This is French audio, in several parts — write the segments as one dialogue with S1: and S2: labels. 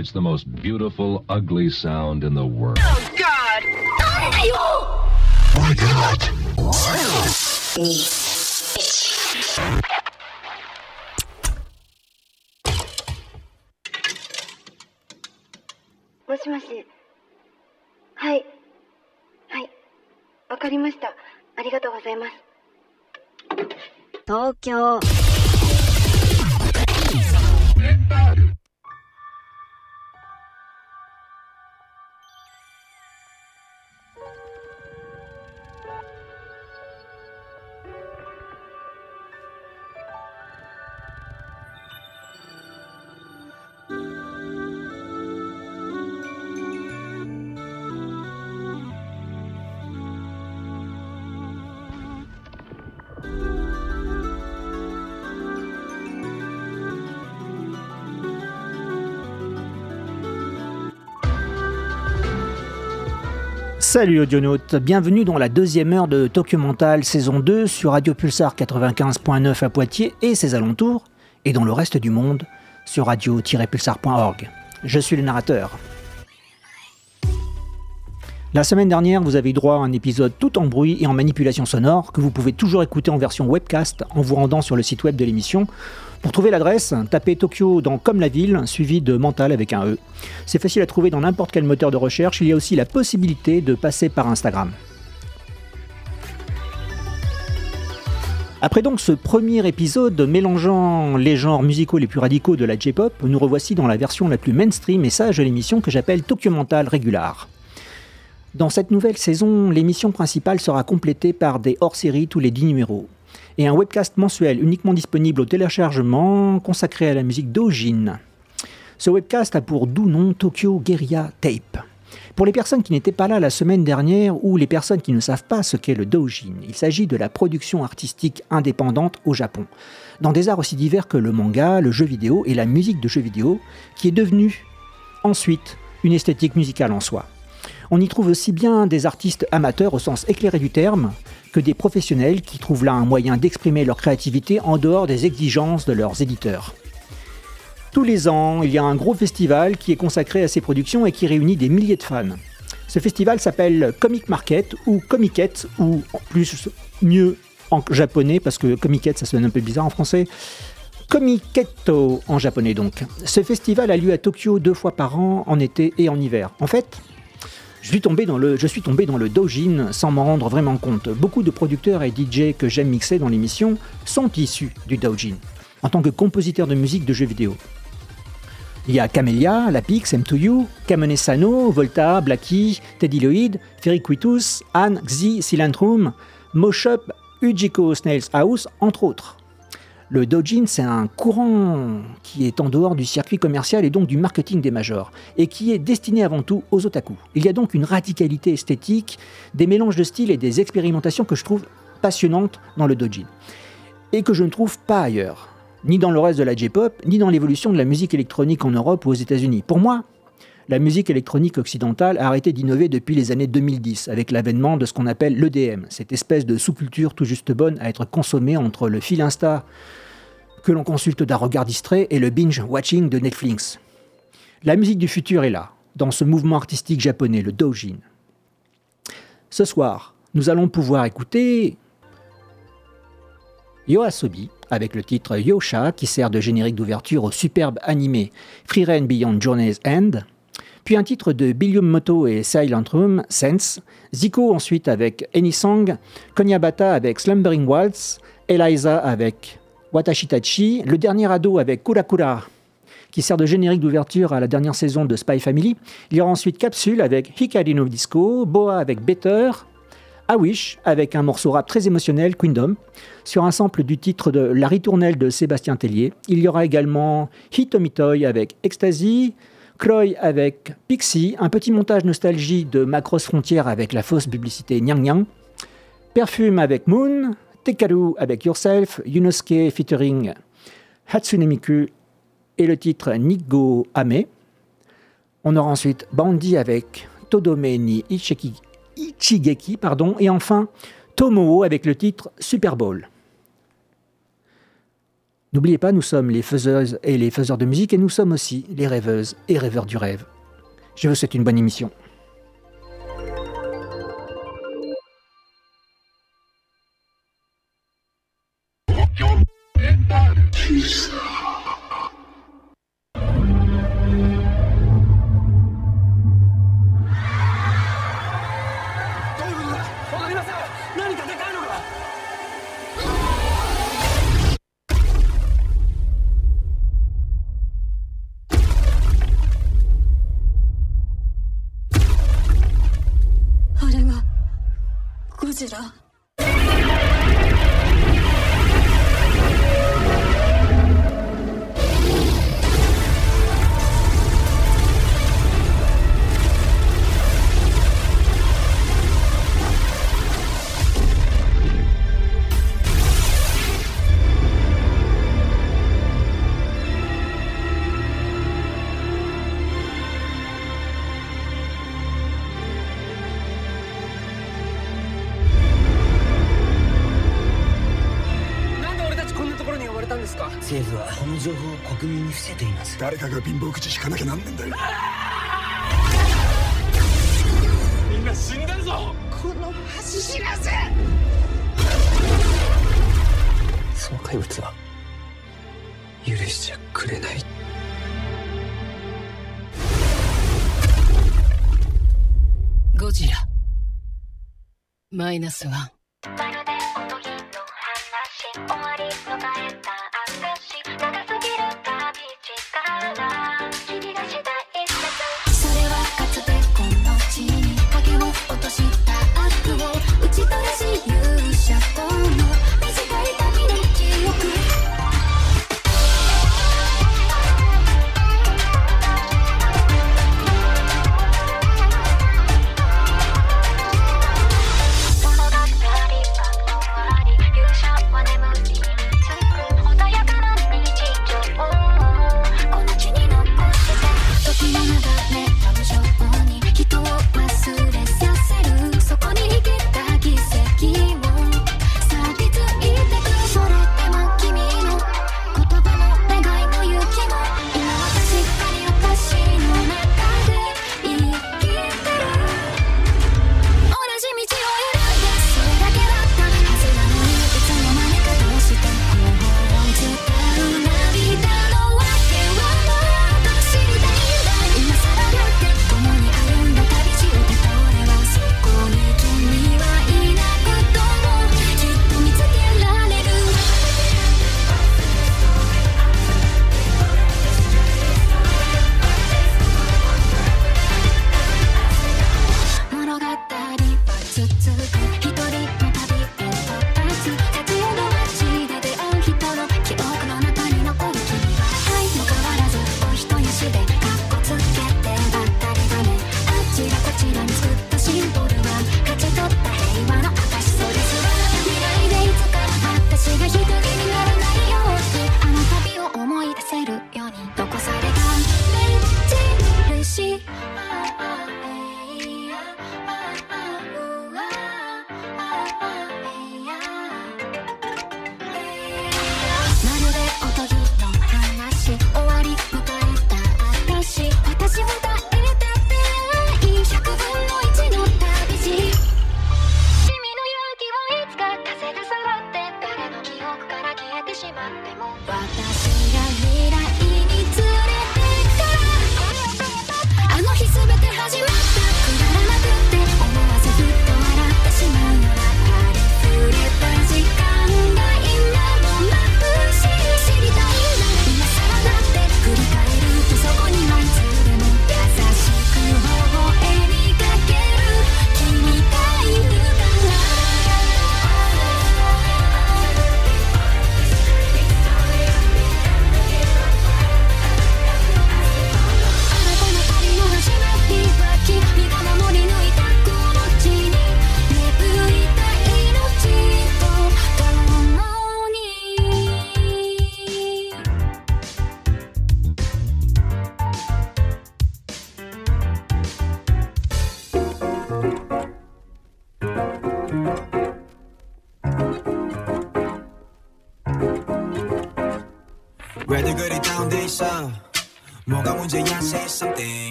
S1: It's the most beautiful, ugly sound in the world.
S2: Oh, God!
S3: My God!
S4: Moshi はい。はい。わかりました。ありがとうございます。
S5: 東京
S6: Salut audionautes, bienvenue dans la deuxième heure de Tokyo Mental saison 2 sur Radio Pulsar 95.9 à Poitiers et ses alentours, et dans le reste du monde sur radio-pulsar.org. Je suis le narrateur. La semaine dernière, vous avez eu droit à un épisode tout en bruit et en manipulation sonore que vous pouvez toujours écouter en version webcast en vous rendant sur le site web de l'émission. Pour trouver l'adresse, tapez Tokyo dans Comme la ville, suivi de Mental avec un E. C'est facile à trouver dans n'importe quel moteur de recherche. Il y a aussi la possibilité de passer par Instagram. Après donc ce premier épisode mélangeant les genres musicaux les plus radicaux de la J-pop, nous revoici dans la version la plus mainstream et sage de l'émission que j'appelle Tokyo Mental Régular. Dans cette nouvelle saison, l'émission principale sera complétée par des hors-séries tous les 10 numéros et un webcast mensuel uniquement disponible au téléchargement consacré à la musique d'Ojin. Ce webcast a pour doux nom Tokyo Guerilla Tape. Pour les personnes qui n'étaient pas là la semaine dernière ou les personnes qui ne savent pas ce qu'est le doujin, il s'agit de la production artistique indépendante au Japon, dans des arts aussi divers que le manga, le jeu vidéo et la musique de jeu vidéo, qui est devenue ensuite une esthétique musicale en soi. On y trouve aussi bien des artistes amateurs au sens éclairé du terme que des professionnels qui trouvent là un moyen d'exprimer leur créativité en dehors des exigences de leurs éditeurs. Tous les ans, il y a un gros festival qui est consacré à ces productions et qui réunit des milliers de fans. Ce festival s'appelle Comic Market ou Comiket ou plus mieux en japonais parce que Comiket ça sonne un peu bizarre en français. Komiketo en japonais donc. Ce festival a lieu à Tokyo deux fois par an en été et en hiver. En fait, je suis tombé dans le, je suis tombé dans le doujin sans m'en rendre vraiment compte. Beaucoup de producteurs et DJ que j'aime mixer dans l'émission sont issus du doujin, en tant que compositeurs de musique de jeux vidéo. Il y a Camellia, Lapix, M2U, Kamene Sano, Volta, Blacky, Teddy Lloyd, Ferriquitus, Anne, Xi, Silentrum, Moshup, Ujiko Snails House, entre autres. Le doujin, c'est un courant qui est en dehors du circuit commercial et donc du marketing des majors, et qui est destiné avant tout aux otaku. Il y a donc une radicalité esthétique, des mélanges de styles et des expérimentations que je trouve passionnantes dans le doujin, et que je ne trouve pas ailleurs, ni dans le reste de la J-pop, ni dans l'évolution de la musique électronique en Europe ou aux États-Unis. Pour moi, la musique électronique occidentale a arrêté d'innover depuis les années 2010, avec l'avènement de ce qu'on appelle l'EDM, cette espèce de sous-culture tout juste bonne à être consommée entre le fil Insta que l'on consulte d'un regard distrait et le binge-watching de Netflix. La musique du futur est là, dans ce mouvement artistique japonais, le doujin. Ce soir, nous allons pouvoir écouter Yoasobi avec le titre Yosha qui sert de générique d'ouverture au superbe animé Frieren Beyond Journey's End, puis un titre de Billium Moto et Silent Room, Sense, Zico ensuite avec Anisong, Konyabata avec Slumbering Waltz, Eliza avec Watashitachi, le dernier ado avec Kurakura, qui sert de générique d'ouverture à la dernière saison de Spy Family. Il y aura ensuite Capsule avec Hikari no Disco, Boa avec Better, Awish avec un morceau rap très émotionnel, Queendom, sur un sample du titre de La ritournelle de Sébastien Tellier. Il y aura également Hitomitoy avec Ecstasy, Croy avec Pixie, un petit montage nostalgie de Macross Frontière avec la fausse publicité Nyang Nyang, Perfume avec Moon, Tekaru avec Yourself, Yunosuke featuring Hatsune Miku et le titre Nigo Ame. On aura ensuite Bandy avec Todome ni Ichiki, Ichigeki pardon, et enfin Tomoo avec le titre Super Bowl. N'oubliez pas, nous sommes les faiseuses et les faiseurs de musique et nous sommes aussi les rêveuses et rêveurs du rêve. Je vous souhaite une bonne émission.
S3: 誰かが貧乏口引かなきゃなんねんだよ。
S5: みんな死んだぞ。
S3: この恥知らせ。
S7: その怪物は許しちゃくれない。
S8: ゴジラ。マイナスワン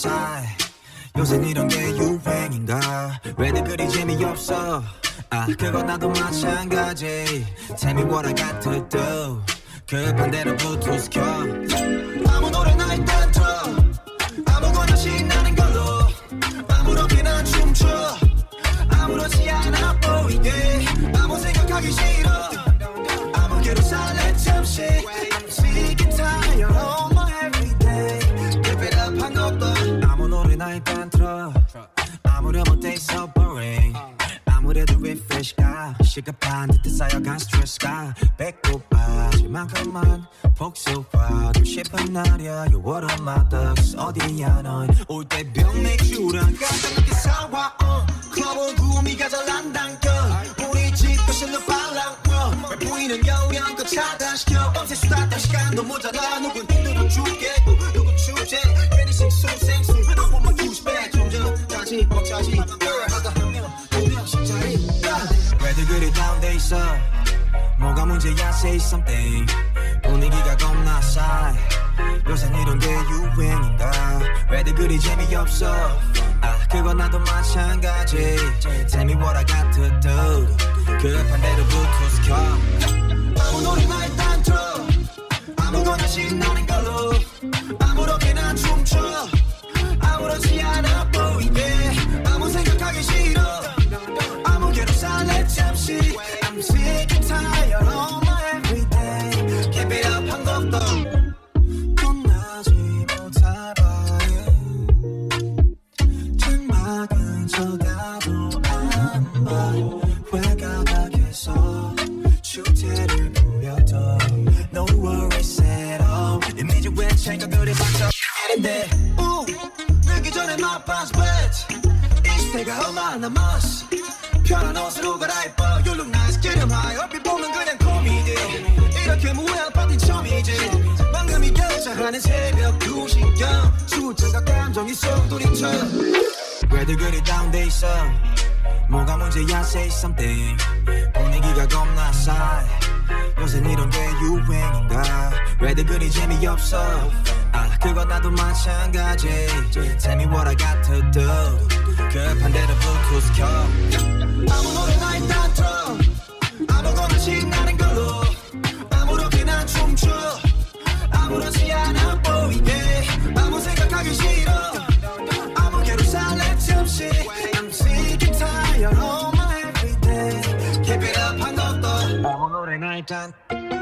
S9: 싸해 요새 이런 게 유행인가? 왜들 그리 재미없어? 아 그건 나도 마찬가지. Tell me what I got to do 급한 대로 블루투스 켜. 아무 노래나 일단 시급한 듯해 쌓여간 스트레스가 배고파질 만큼만. 복수하고 싶은 날이야. You what are my thugs. 어디야 넌올 때 병 맥주랑 깜짝하게 사와. 어. 클럽은 구미가 잘 난당겨 우리 집 거실로 빨랑 왜 보이는 여우양껏 차단시켜. 밤새 수다 떨 시간도 모자라. 누군 힘들어 죽겠고 누군 주제? 괜히 싱숭생숭 I want my douche back 좀 전까지 벅차지 그리 다운돼 있어. 뭐가 문제야 say something. 분위기가 겁나 싸해. 요새 이런 게 유행인가 왜들 그리 재미없어? 아 그건 나도 마찬가지. to do 급한 대로 블루투스 켜. 아무 노래나 일단 틀어 아무거나 신나는 걸로. 아무렇게나 춤춰. 아무렇지 않아 얼마 남았어 편한 옷으로 갈아입어. You look nice get em high 얼핏 보면 그냥 코미디. 이렇게 무해한 파티 처음이지. 방금 이 결정하는 새벽 2시경. 숫자가 감정이 쏙 돌이쳐 왜들 그리 다운돼 있어 뭐가 문제야 say something. 분위기가 겁나 싸해. 요새 이런 게 유행인가? 왜들 그리 재미없어? 아 그건 나도 마찬가지. Tell me what I got to do 급한 대로 블루투스 켜. 아무 노래나 일단 틀어. 아무거나 신나는 걸로. 아무렇게나 춤춰. 아무렇지 않아 보이게. 아무 생각하기 싫어. 아무개로 살래 잠시 nighttime.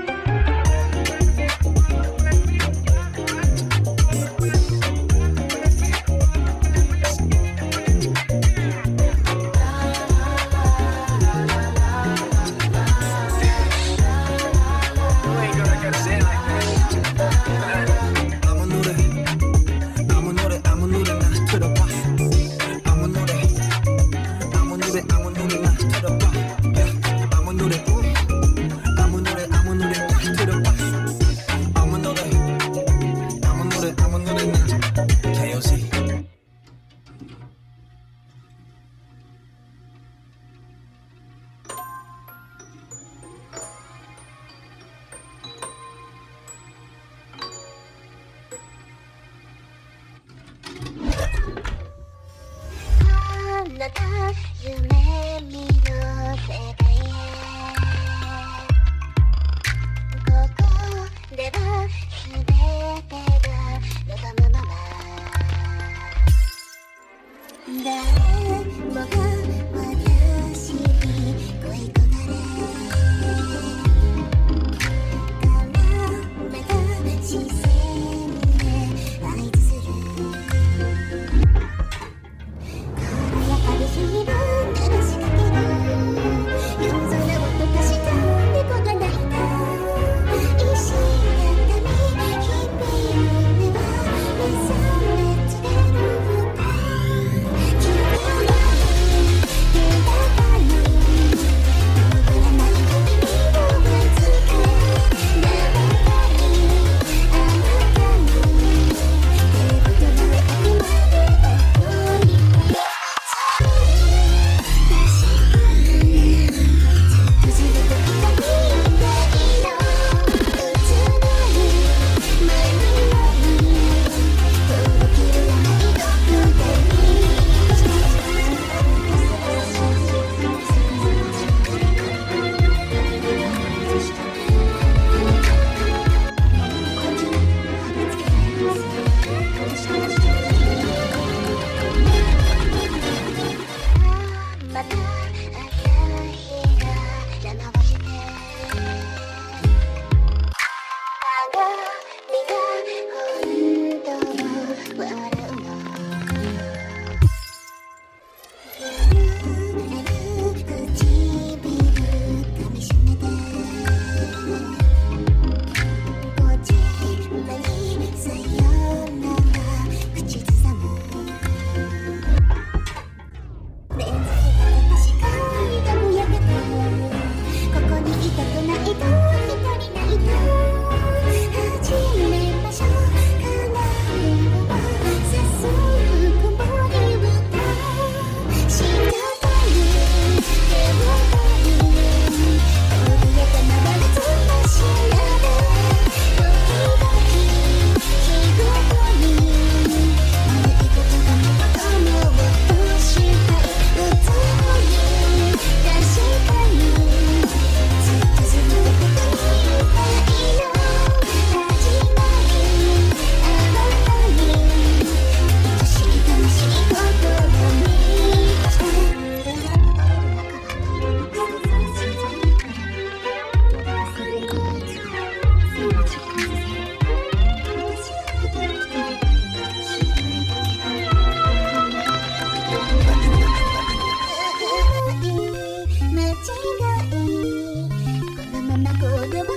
S1: 忘れたふ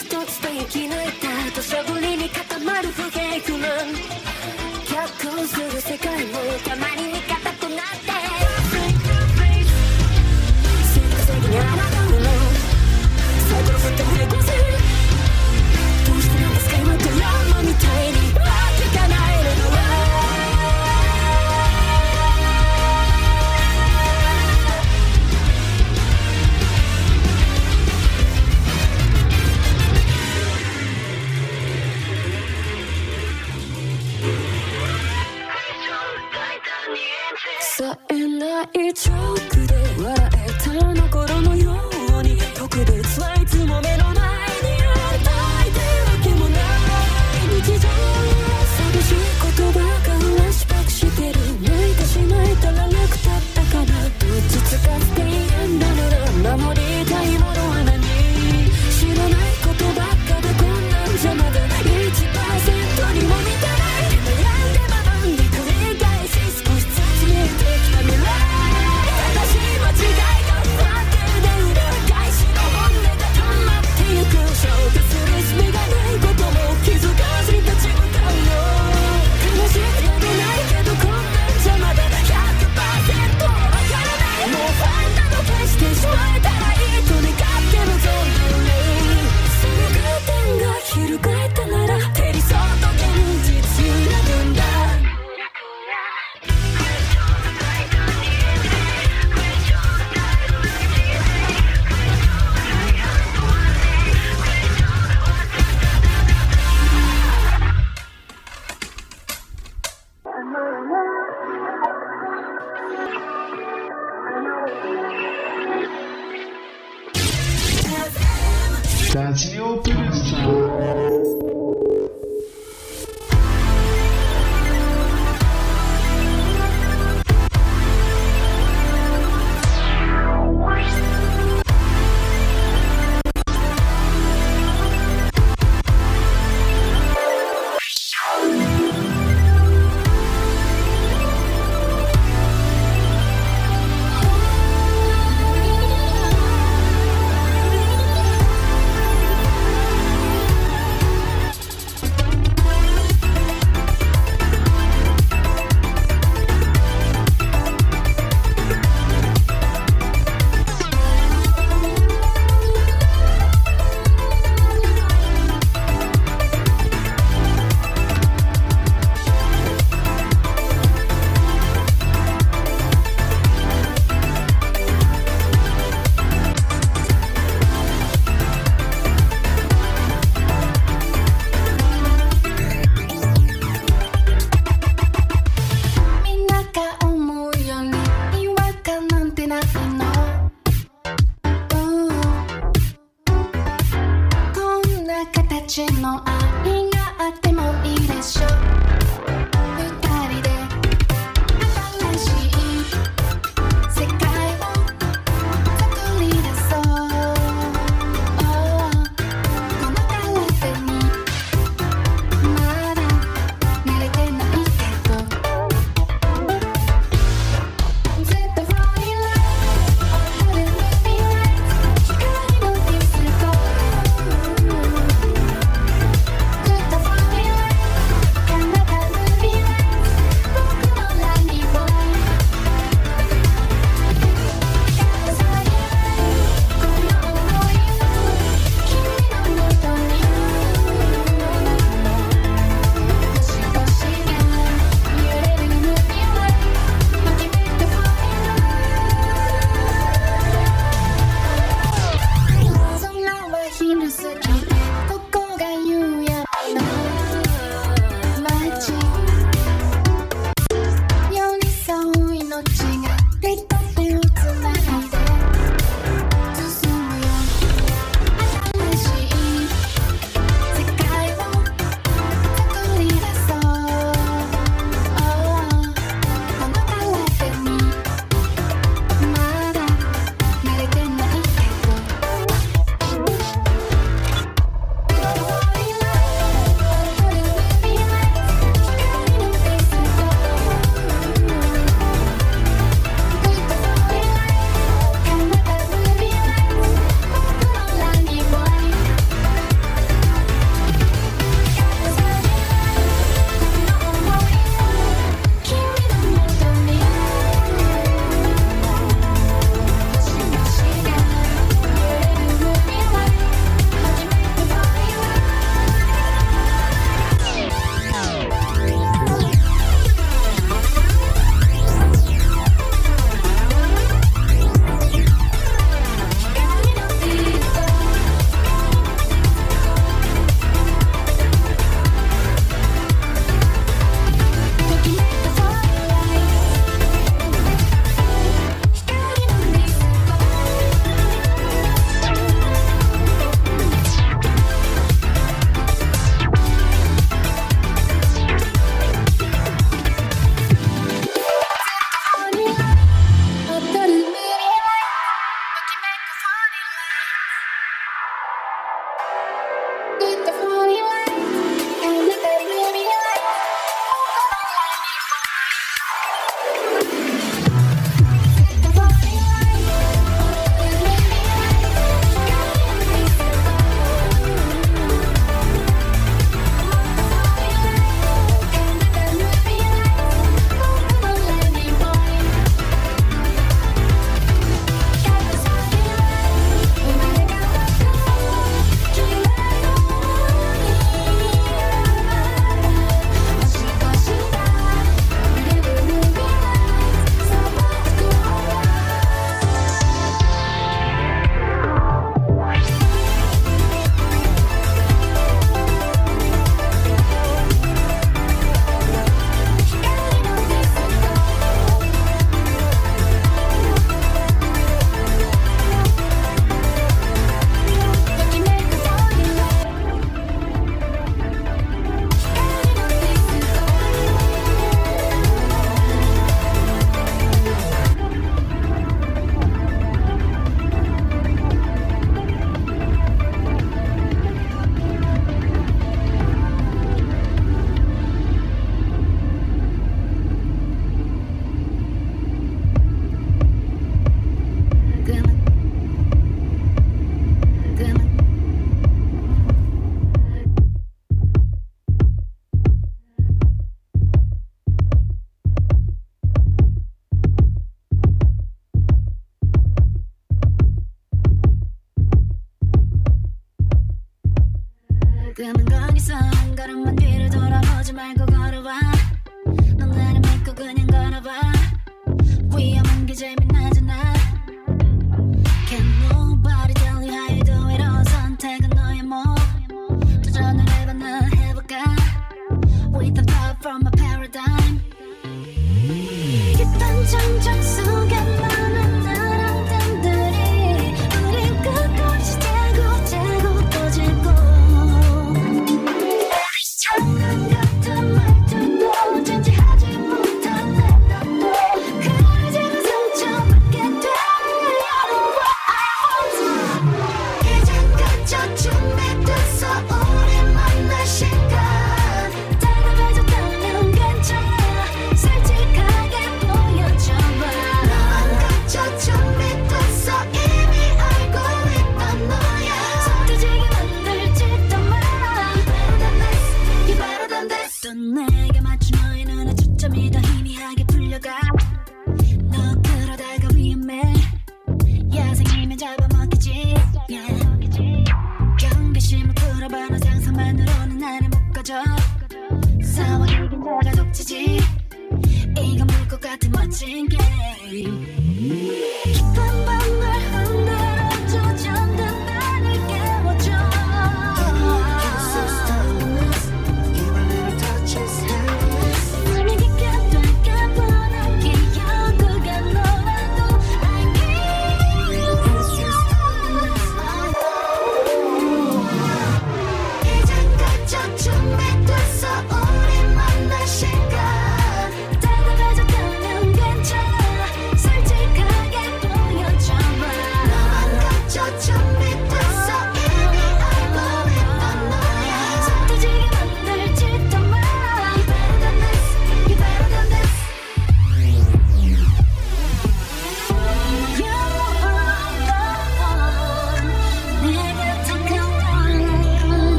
S10: 一つで生き抜いた土砂降りに固まる不平不満。逆する
S2: That's your business.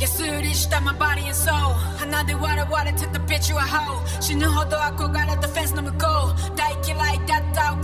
S11: 예술이 시다 my body and soul. Another water, water to took the bitch you a hoe. 신은 허도하고 the fence 너무 go. 다 like that 다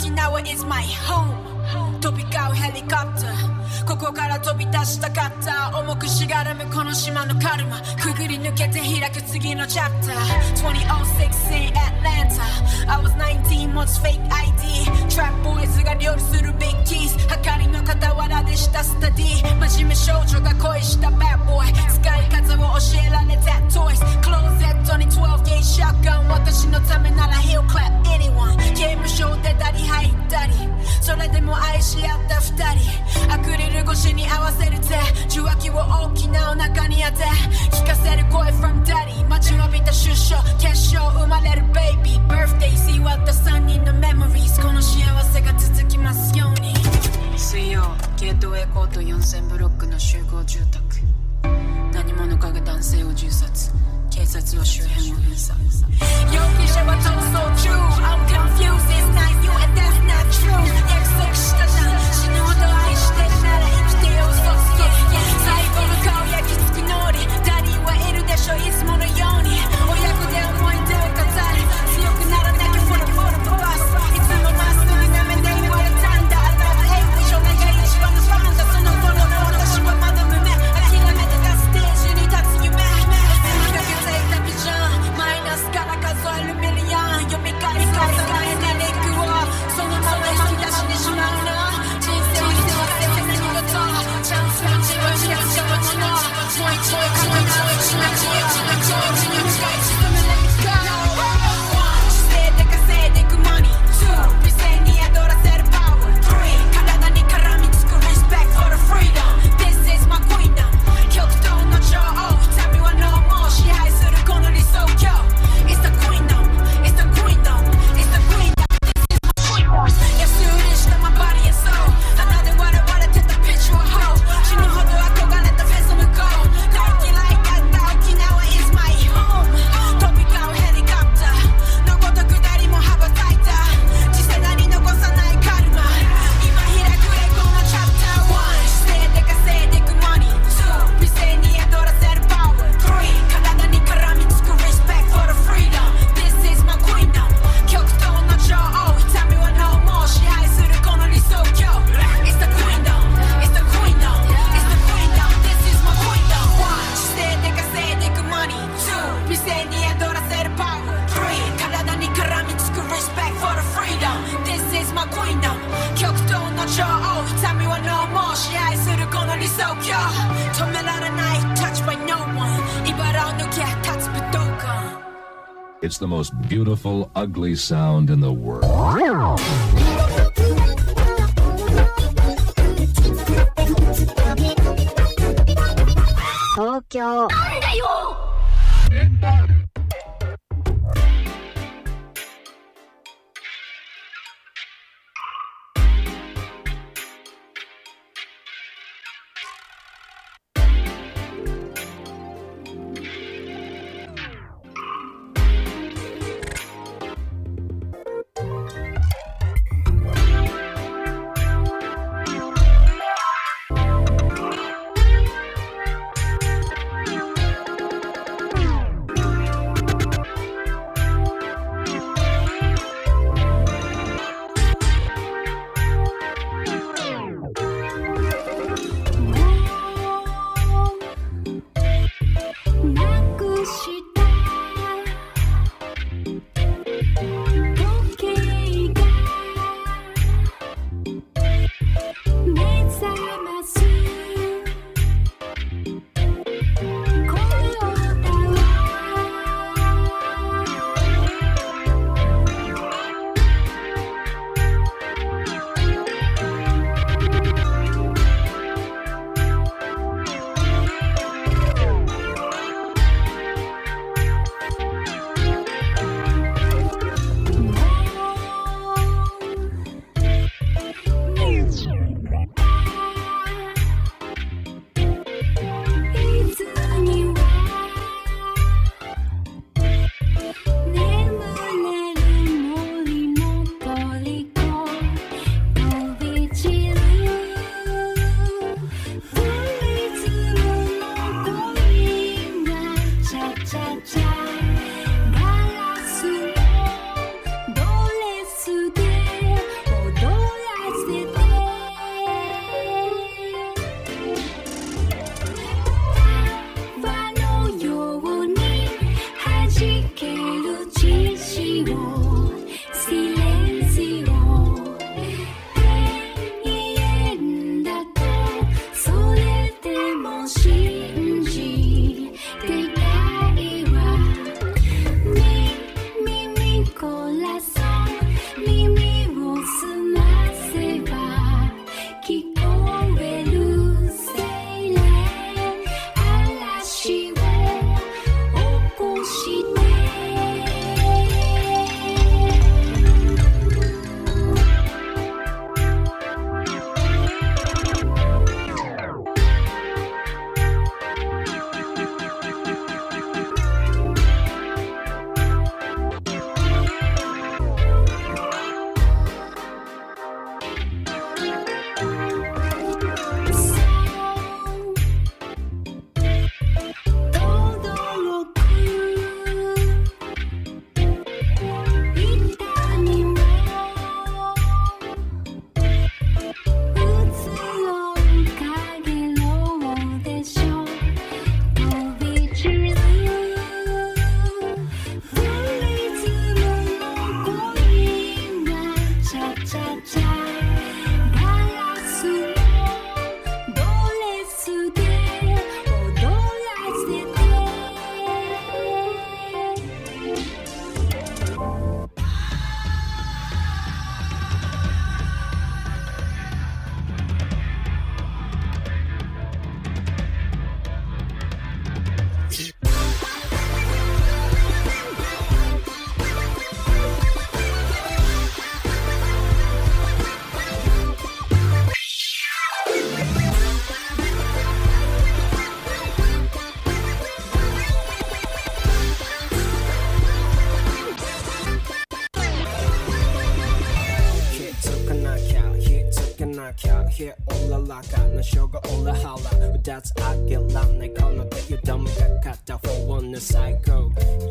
S11: is my home. Topical helicopter. ここから飛び出したかった重くしがらむこの島のカルマ。くぐり抜けて開く次のチャプター。2006 in Atlanta I was 19 months fake ID Trap boys が料理する big keys はかりの傍らでしたスタディ。真面目少女が恋した bad boy 使い方を教えられた toys クローゼットに12 gauge shotgun 私のためなら he'll clap anyone 刑務所出たり入ったり。それでも愛し合った二人。アクリル越しに合わせる手受話器を大きなお腹に当て聞かせる声 from daddy 待ちわびた出所決勝生まれる baby birthday 祝った3人の memories この幸せが続きますように。水曜ゲートウェイコート4000ブロックの集合住宅。何者かが男性を銃殺。警察は周辺を封鎖。容疑者は逃走中。I'm confused. It's not you and that's not true
S1: sound in the world.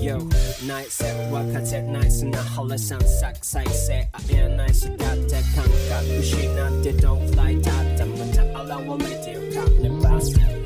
S12: yo night
S13: set work set, night and a holler sound sack say say i am nice got the can't got not the don't fly that
S8: i'm gonna allow a lady of captain bastard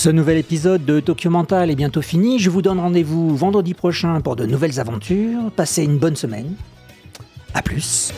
S14: Ce nouvel épisode de Tokyo Mental est bientôt fini. Je vous donne rendez-vous vendredi prochain pour de nouvelles aventures. Passez une bonne semaine. À plus.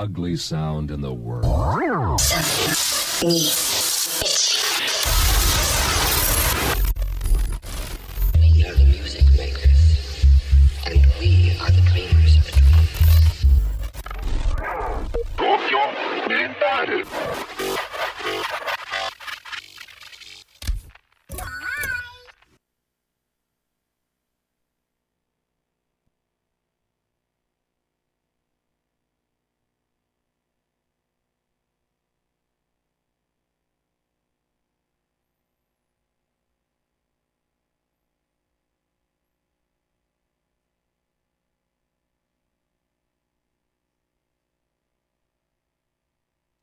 S15: ugly sound in the world.